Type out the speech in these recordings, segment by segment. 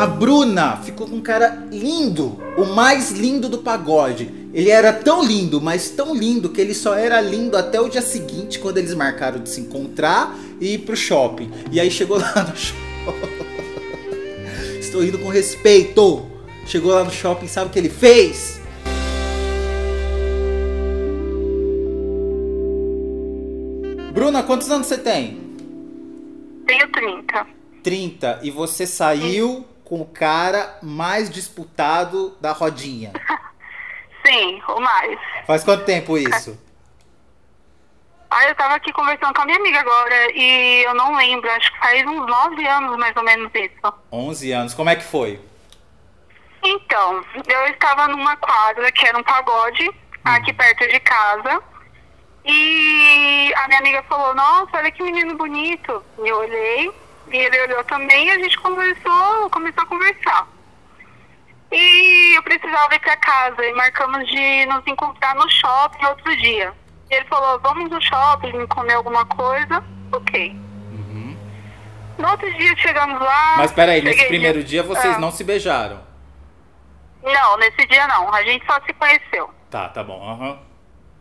A Bruna ficou com um cara lindo, o mais lindo do pagode. Ele era tão lindo, mas tão lindo que ele só era lindo até o dia seguinte, quando eles marcaram de se encontrar e ir pro shopping. E aí chegou lá no shopping. Estou indo com respeito. Chegou lá no shopping, sabe o que ele fez? Bruna, quantos anos você tem? Tenho 30. 30. E você saiu com o cara mais disputado da rodinha. Sim, ou mais. Faz quanto tempo isso? Ah, eu tava aqui conversando com a minha amiga agora e eu não lembro, acho que faz uns 9 anos mais ou menos isso. 11 anos. Como é que foi? Então, eu estava numa quadra que era um pagode, aqui perto de casa. E a minha amiga falou, nossa, olha que menino bonito. E eu olhei, e ele olhou também e a gente conversou, começou a conversar. E eu precisava ir para casa e marcamos de nos encontrar no shopping outro dia. E ele falou, vamos no shopping comer alguma coisa. Ok. No outro dia chegamos lá. Mas peraí, nesse primeiro dia vocês Ah. não se beijaram. Não, nesse dia não. A gente só se conheceu. Tá, tá bom. aham.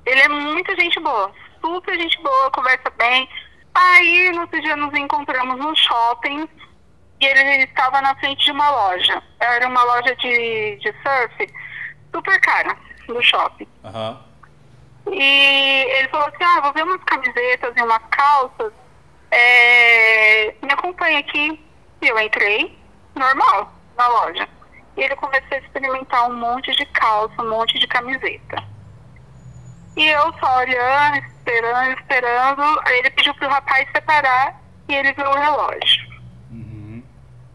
Ele é muito gente boa, super gente boa, conversa bem. Aí, no outro dia, nos encontramos no shopping e ele estava na frente de uma loja. Era uma loja de, de surf, super cara, do shopping. Aham. E ele falou assim, ah, vou ver umas camisetas e umas calças, é, me acompanha aqui. E eu entrei, normal, na loja. E ele começou a experimentar um monte de calça, um monte de camiseta. E eu só olhando, esperando, esperando. Aí ele pediu pro rapaz separar e ele viu o relógio. Uhum.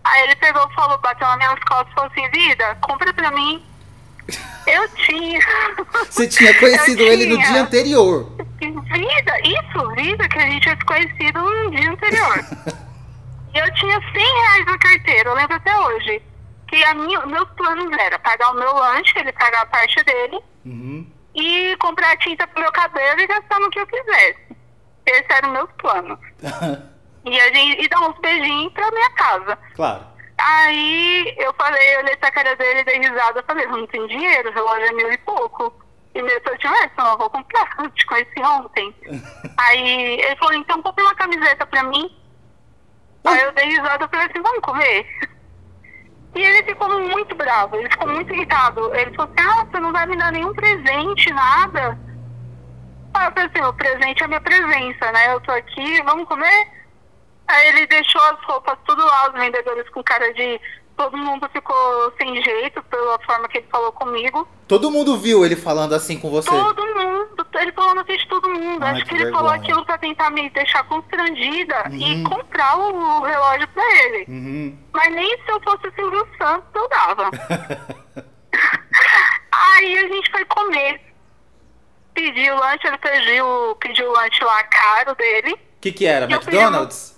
Aí ele pegou e falou, bateu nas minhas costas e falou assim, vida, compra pra mim. Eu tinha. Você tinha conhecido Eu ele no dia anterior. Vida, isso, vida, que a gente tinha se conhecido no dia anterior. e eu tinha 100 reais na carteira, eu lembro até hoje. Que a minha, meus planos era pagar o meu lanche, ele pagar a parte dele, Uhum. E comprar tinta pro meu cabelo e gastar no que eu quisesse. Esse era o meu plano. E, a gente, e dar uns beijinhos pra minha casa. claro. Aí eu falei, eu olhei pra cara dele e dei risada. Eu falei, não tem dinheiro, o relógio é mil e pouco. E mesmo se eu tivesse, eu não vou comprar, eu te conheci ontem. Aí ele falou, então compra uma camiseta pra mim. Aí eu dei risada e falei assim, vamos comer? E ele ficou muito bravo, ele ficou muito irritado. Ele falou assim, ah, você não vai me dar nenhum presente, nada. Aí eu falei assim, o presente é a minha presença, né? Eu tô aqui, vamos comer? Aí ele deixou as roupas tudo lá, os vendedores com cara de. Todo mundo ficou sem jeito pela forma que ele falou comigo. Todo mundo viu ele falando assim com você. Todo mundo, ele falou na Ai, Acho que que ele falou aquilo pra tentar me deixar constrangida e Uhum. comprar o, o relógio pra ele. Uhum. Mas nem se eu fosse Silvio Santos eu dava. Aí a gente foi comer. Pediu o lanche, ele pediu, pediu o lanche lá caro dele. O que que era? McDonald's?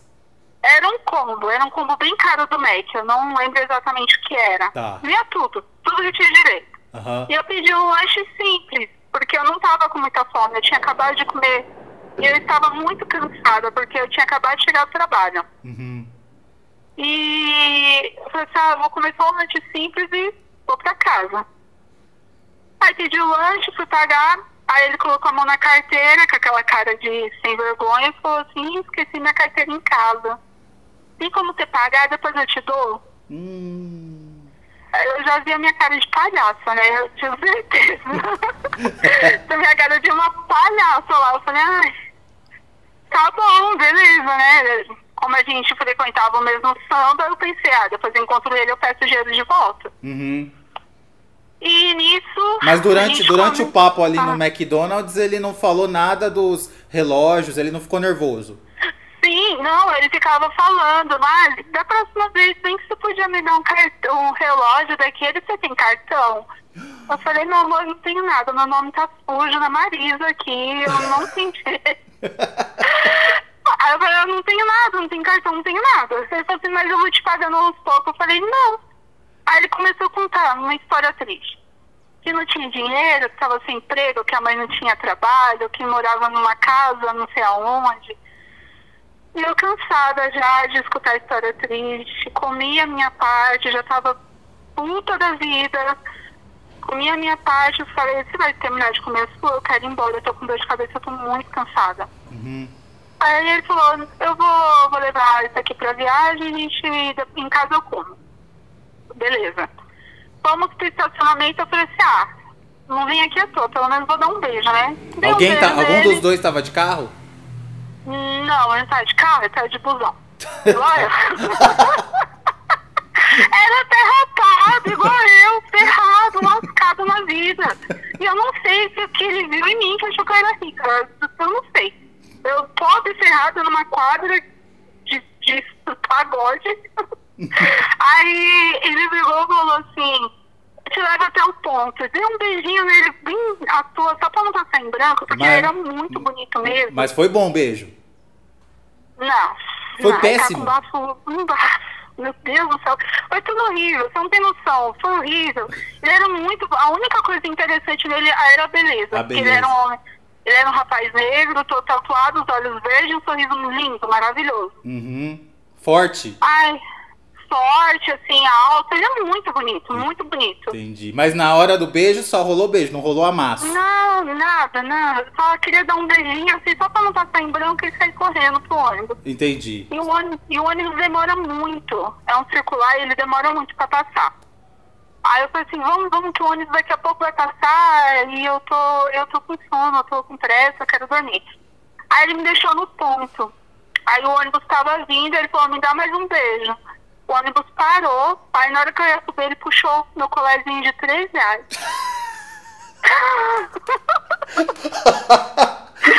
Era um combo, era um combo bem caro do Mac. Eu não lembro exatamente o que era. Tá. Vinha tudo, tudo que tinha direito. Aham. E eu pedi um lanche simples, porque eu não tava com muita fome, eu tinha acabado de comer. E eu estava muito cansada, porque eu tinha acabado de chegar do trabalho. Uhum. E eu falei assim, ah, vou comer só um lanche simples e vou pra casa. Aí pedi o lanche, fui pagar, aí ele colocou a mão na carteira, com aquela cara de sem vergonha, e falou assim, "Ih, esqueci minha carteira em casa. Tem como você pagar, depois eu te dou? Hum. Eu já vi a minha cara de palhaça, né? Eu tinha certeza. a minha cara de uma palhaça lá. Eu falei, ai, tá bom, beleza, né? Como a gente frequentava o mesmo samba, eu pensei, ah, depois eu encontro ele, eu peço o dinheiro de volta. Uhum. E nisso. Mas durante, durante come- o papo ali Ah. no McDonald's, ele não falou nada dos relógios, ele não ficou nervoso. Sim, não, ele ficava falando, mas da próxima vez, bem que você podia me dar um, cartão, um relógio daquele, você tem cartão? Eu falei, meu amor, não tenho nada, meu nome tá sujo na Marisa aqui, eu não tenho. Aí eu falei, eu não tenho nada, não tenho cartão, não tenho nada. Ele falou assim, mas eu vou te pagando aos poucos. Eu falei, não. Aí ele começou a contar uma história triste. Que não tinha dinheiro, que estava sem emprego, que a mãe não tinha trabalho, que morava numa casa, não sei aonde. E eu cansada já de escutar a história triste, comi a minha parte, já tava puta da vida. Comi a minha parte, eu falei, você vai terminar de comer a sua? Eu quero ir embora, eu tô com dor de cabeça, eu tô muito cansada. Uhum. Aí ele falou, eu vou, vou levar isso aqui pra viagem, a gente, em casa eu como. Beleza. Fomos pro estacionamento, eu falei assim, ah, não vim aqui à toa, pelo menos vou dar um beijo, né? Dei um Alguém tá, beijo algum nele. dos dois tava de carro? Não, ele tá de carro, ele tá de busão. Igual eu. Era derrotado, igual eu, ferrado, lascado na vida. E eu não sei se o que ele viu em mim que achou que eu era rica. Eu não sei. Eu pobre ferrado numa quadra de, de pagode. Aí ele virou e falou assim, te leva até o ponto. Eu Dei um beijinho nele bem à toa, só pra não passar em branco, porque Mas- ele era muito bonito mesmo. Mas foi bom o beijo. Não. Foi não, péssimo. Tá com bafo, um bafo. Meu Deus do céu. Foi tudo horrível, você não tem noção. Foi horrível. Ele era muito. A única coisa interessante nele era a beleza. A porque ele beleza. era um homem. Ele era um rapaz negro, todo tatuado, os olhos verdes, um sorriso lindo, maravilhoso. Uhum. Forte. Ai, forte, assim, alto. Ele é muito bonito, muito bonito. Entendi. Mas na hora do beijo só rolou beijo, não rolou amasso. Não, nada, nada. Só queria dar um beijinho assim, só pra não passar em branco e sair correndo pro ônibus. Entendi. E o, ônibus, e o ônibus demora muito. É um circular e ele demora muito pra passar. Aí eu falei assim, vamos, vamos que o ônibus daqui a pouco vai passar e eu tô, eu tô com sono, eu tô com pressa, eu quero dormir. Aí ele me deixou no ponto. Aí o ônibus tava vindo, ele falou, me dá mais um beijo. O ônibus parou, aí na hora que eu ia subir, ele puxou meu colarzinho de 3 reais.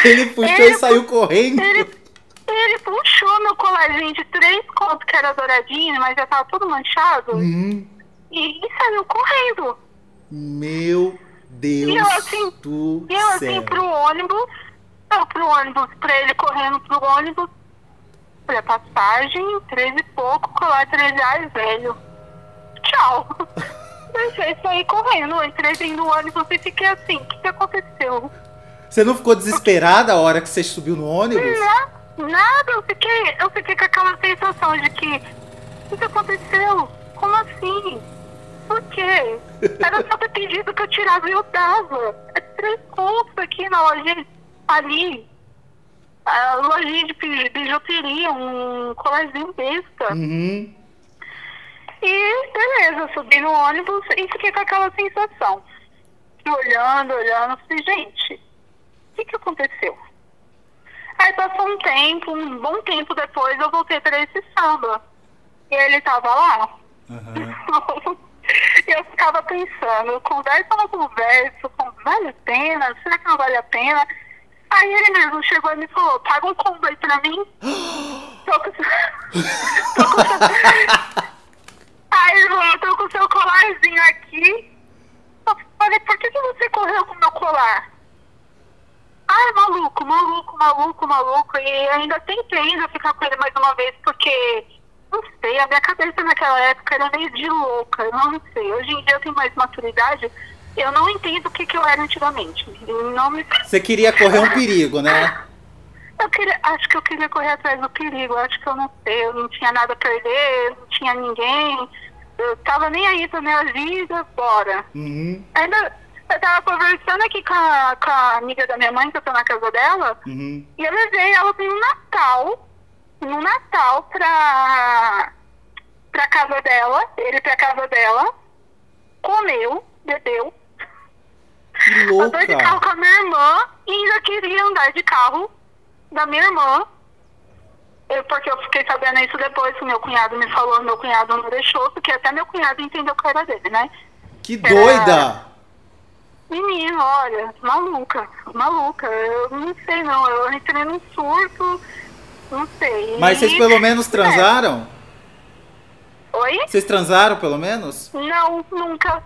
Ele puxou Ele e saiu correndo. Ele, ele puxou meu colarzinho de três contos, que era douradinho, mas já tava todo manchado, Uhum. e, e saiu correndo. Meu Deus E eu assim- do E eu assim céu. pro ônibus, eu pro ônibus, pra ele correndo pro ônibus, falei, passagem, três e pouco, colar três reais, velho. Tchau. Deixei sair correndo, entrei dentro do ônibus e fiquei assim, o que, que aconteceu? Você não ficou desesperada a hora que você subiu no ônibus? Na- nada, eu fiquei, eu fiquei com aquela sensação de que o que aconteceu? Como assim? Por quê? Era só ter pedido que eu tirava e eu dava. É três contos aqui na loja ali. A lojinha de bi- bijuteria, um colarzinho besta. Uhum. E beleza, subi no ônibus e fiquei com aquela sensação. Olhando, olhando, falei, gente, o que, que aconteceu? Aí passou um tempo, um bom tempo depois, eu voltei para esse samba. E ele tava lá. E eu ficava pensando, conversa converso, com- vale a pena? Será que não vale a pena? Aí ele mesmo chegou e me falou, paga um combo aí pra mim. Tô com... tô com... Aí ele falou, tô com o seu colarzinho aqui. Eu falei, por que, que você correu com meu colar? Ai, maluco, maluco, maluco, maluco. E ainda tentei ainda ficar com ele mais uma vez, porque, não sei, a minha cabeça naquela época era meio de louca, eu não sei. Hoje em dia eu tenho mais maturidade, eu não entendo o que, que eu era antigamente. Eu Não me... Você queria correr um perigo, né? Eu queria, acho que eu queria correr atrás do perigo, acho que eu não sei, eu não tinha nada a perder, não tinha ninguém, eu tava nem aí pra minha vida, bora. Uhum. Ainda, eu tava conversando aqui com a, com a amiga da minha mãe, que eu tô na casa dela, Uhum. e eu levei ela no Natal, no Natal pra, pra casa dela, ele pra casa dela, comeu, bebeu, Que andou de carro louca. com a minha irmã e ainda queria andar de carro da minha irmã. Eu, porque eu fiquei sabendo isso depois que meu cunhado me falou, meu cunhado não deixou, porque até meu cunhado entendeu que era dele, né? Que doida. Menino, olha, maluca, maluca. Eu não sei não, eu entrei num surto, não sei. Mas vocês pelo menos transaram? Oi? Vocês transaram pelo menos? Não, nunca.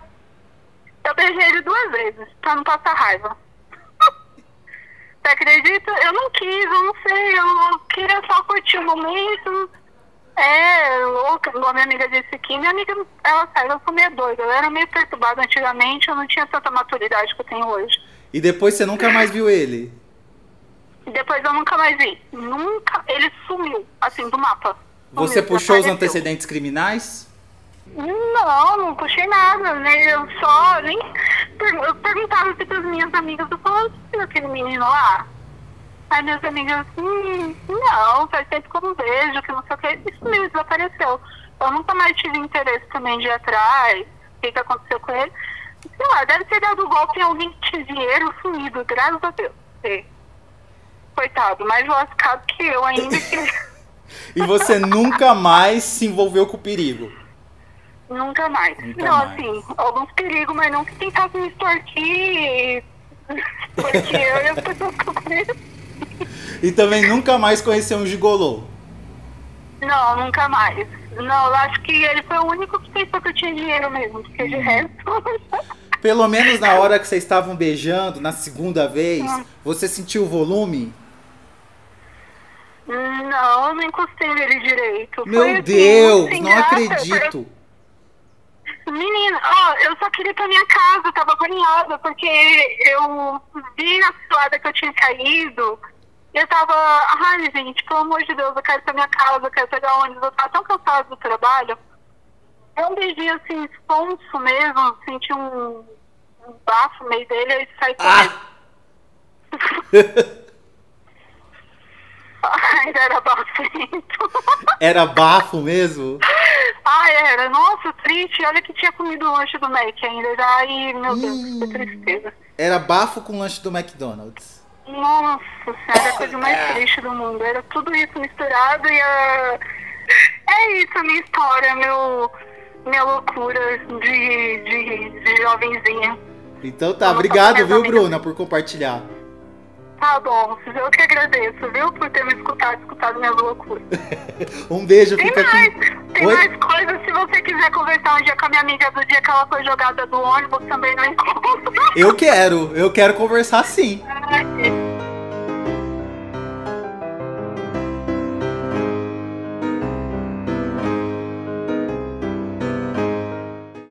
Eu beijei ele duas vezes, pra não passar raiva. Você acredita? Eu não quis, eu não sei, eu queria só curtir o momento. É, louca, igual a minha amiga disse aqui. Minha amiga, ela sabe, eu sou meio doida. Eu era meio perturbada antigamente, eu não tinha tanta maturidade que eu tenho hoje. E depois você nunca mais viu ele? Depois eu nunca mais vi. Nunca. Ele sumiu, assim, do mapa. Você Sumiu, puxou os antecedentes criminais? Não, não puxei nada, né? Eu só nem. Eu perguntava assim pras minhas amigas, eu falava, viu aquele menino lá? Aí minhas amigas, hum, não, faz tempo que eu não vejo, que não sei o que. Isso mesmo, desapareceu. Eu nunca mais tive interesse também de ir atrás, o que, que aconteceu com ele. Sei lá, deve ter dado golpe em alguém que tinha dinheiro sumido, graças a Deus. É. Coitado, mais lascado que eu ainda. que- E você nunca mais se envolveu com o perigo? Nunca mais. Nunca não, mais. assim, alguns perigos, mas não que tentasse me extorquir. Porque eu e as pessoas que eu conheço. E também nunca mais conheceu um gigolô? Não, nunca mais. Não, eu acho que ele foi o único que pensou que eu tinha dinheiro mesmo, porque Uhum. de resto. Pelo menos na hora que vocês estavam beijando, na segunda vez, Hum. você sentiu o volume? não, eu não encostei nele direito. Meu Foi, assim, Deus, não graça, acredito. foi- Menina, ó, eu só queria ir pra minha casa, eu tava agoniada, porque eu vi na cilada que eu tinha caído. e Eu tava, ai gente, pelo amor de Deus, eu quero ir pra minha casa, eu quero pegar ônibus, eu tava tão cansada do trabalho. Eu um beijinho assim, esponso mesmo, senti um, um bafo no meio dele e saí correndo. Ah! Ai, era bafento. Era bafo mesmo? Ai, era, nossa, triste. Olha que tinha comido o lanche do Mac ainda. Ai, meu Deus, Hum. que tristeza. Era bafo com lanche do McDonald's. Nossa senhora, a coisa mais triste do mundo. Era tudo isso misturado e a... É isso a minha história, meu... minha loucura de, de, de jovenzinha. Então tá, obrigado, viu, amigas. Bruna, por compartilhar. Tá bom, eu que agradeço, viu, por ter me escutado, escutado minhas loucuras. Um beijo, Tem fica mais, com. Tem Oi? mais coisas. Se você quiser conversar um dia com a minha amiga do dia que ela foi jogada do ônibus, também não encontro. Eu quero, eu quero conversar sim.